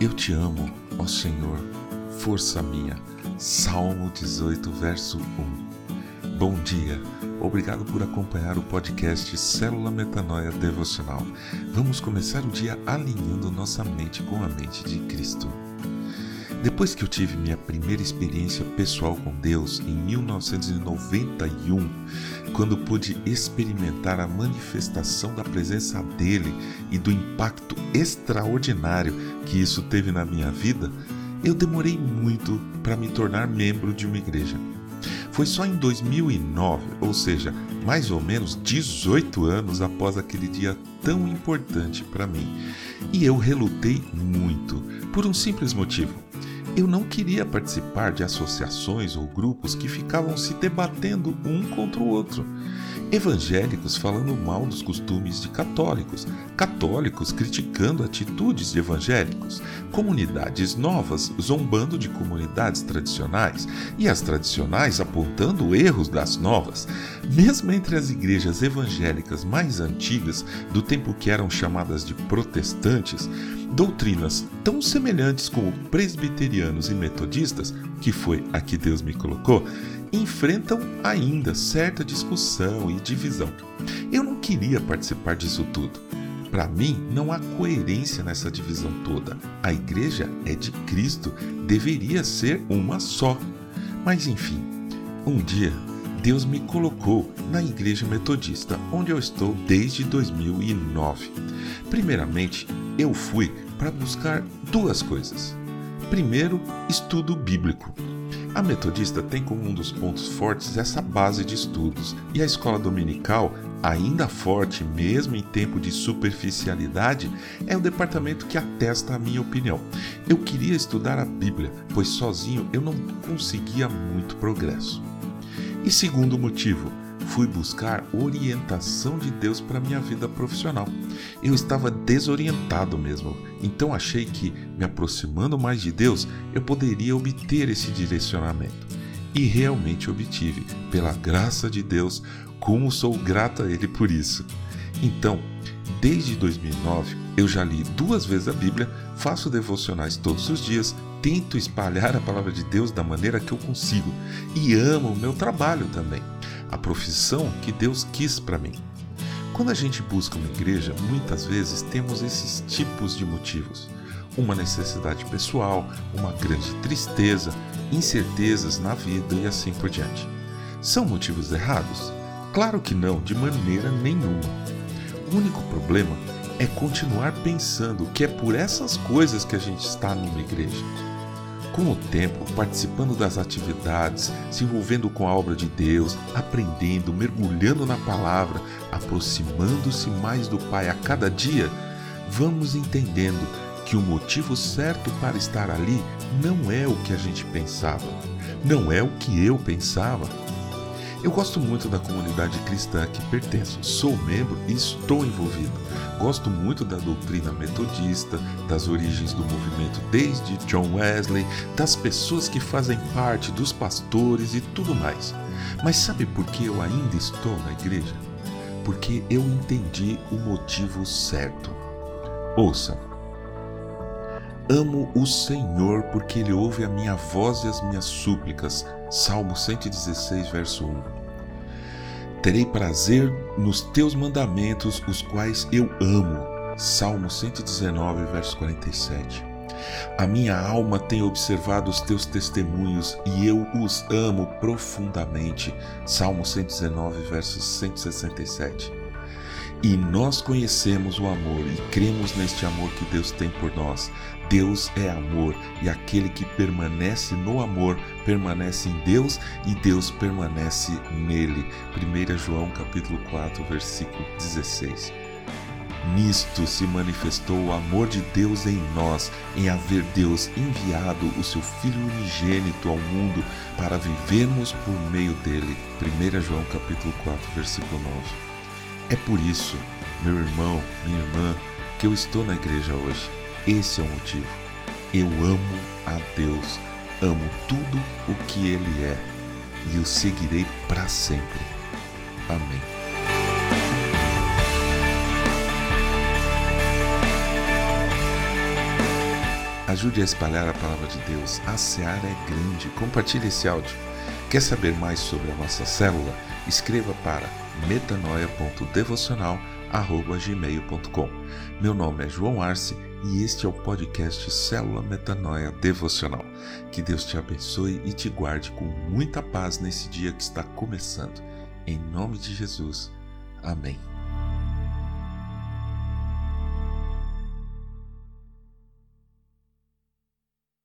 Eu te amo, ó Senhor, força minha. Salmo 18, verso 1. Bom dia. Obrigado por acompanhar o podcast Célula Metanoia Devocional. Vamos começar o dia alinhando nossa mente com a mente de Cristo. Depois que eu tive minha primeira experiência pessoal com Deus em 1991, quando pude experimentar a manifestação da presença dele e do impacto extraordinário que isso teve na minha vida, eu demorei muito para me tornar membro de uma igreja. Foi só em 2009, ou seja, mais ou menos 18 anos após aquele dia tão importante para mim. E eu relutei muito, por um simples motivo. Eu não queria participar de associações ou grupos que ficavam se debatendo um contra o outro. Evangélicos falando mal dos costumes de católicos, católicos criticando atitudes de evangélicos, comunidades novas zombando de comunidades tradicionais e as tradicionais apontando erros das novas. Mesmo entre as igrejas evangélicas mais antigas, do tempo que eram chamadas de protestantes, doutrinas tão semelhantes como presbiterianos e metodistas, que foi a que Deus me colocou, enfrentam ainda certa discussão e divisão. Eu não queria participar disso tudo. Para mim, não há coerência nessa divisão toda. A igreja é de Cristo, deveria ser uma só. Mas enfim, um dia Deus me colocou na igreja metodista, onde eu estou desde 2009. Primeiramente, eu fui para buscar duas coisas. Primeiro, estudo bíblico. A metodista tem como um dos pontos fortes essa base de estudos, e a escola dominical, ainda forte mesmo em tempo de superficialidade, é o departamento que atesta a minha opinião. Eu queria estudar a Bíblia, pois sozinho eu não conseguia muito progresso. E segundo motivo, fui buscar orientação de Deus para minha vida profissional. Eu estava desorientado mesmo, então achei que, me aproximando mais de Deus, eu poderia obter esse direcionamento. E realmente obtive, pela graça de Deus, como sou grato a Ele por isso. Então, desde 2009, eu já li duas vezes a Bíblia, faço devocionais todos os dias, tento espalhar a palavra de Deus da maneira que eu consigo e amo o meu trabalho também a profissão que Deus quis para mim. Quando a gente busca uma igreja, muitas vezes temos esses tipos de motivos: uma necessidade pessoal, uma grande tristeza, incertezas na vida e assim por diante. São motivos errados? Claro que não, de maneira nenhuma. O único problema é continuar pensando que é por essas coisas que a gente está numa igreja. Com o tempo, participando das atividades, se envolvendo com a obra de Deus, aprendendo, mergulhando na palavra, aproximando-se mais do Pai a cada dia, vamos entendendo que o motivo certo para estar ali não é o que a gente pensava, não é o que eu pensava. Eu gosto muito da comunidade cristã que pertenço, sou membro e estou envolvido. Gosto muito da doutrina metodista, das origens do movimento desde John Wesley, das pessoas que fazem parte, dos pastores e tudo mais. Mas sabe por que eu ainda estou na igreja? Porque eu entendi o motivo certo. Ouça. Amo o Senhor porque Ele ouve a minha voz e as minhas súplicas Salmo 116, verso 1. Terei prazer nos teus mandamentos, os quais eu amo. Salmo 119, verso 47. A minha alma tem observado os teus testemunhos e eu os amo profundamente. Salmo 119, verso 167. E nós conhecemos o amor e cremos neste amor que Deus tem por nós. Deus é amor e aquele que permanece no amor permanece em Deus e Deus permanece nele. 1 João capítulo 4, versículo 16. Nisto se manifestou o amor de Deus em nós, em haver Deus enviado o seu Filho unigênito ao mundo para vivermos por meio dele. 1 João capítulo 4, versículo 9. É por isso, meu irmão, minha irmã, que eu estou na igreja hoje. Esse é o motivo. Eu amo a Deus, amo tudo o que Ele é e o seguirei para sempre. Amém. Ajude a espalhar a palavra de Deus. A seara é grande. Compartilhe esse áudio. Quer saber mais sobre a nossa célula? Escreva para metanoia.devocional.gmail.com Meu nome é João Arce e este é o podcast Célula Metanoia Devocional. Que Deus te abençoe e te guarde com muita paz nesse dia que está começando. Em nome de Jesus. Amém.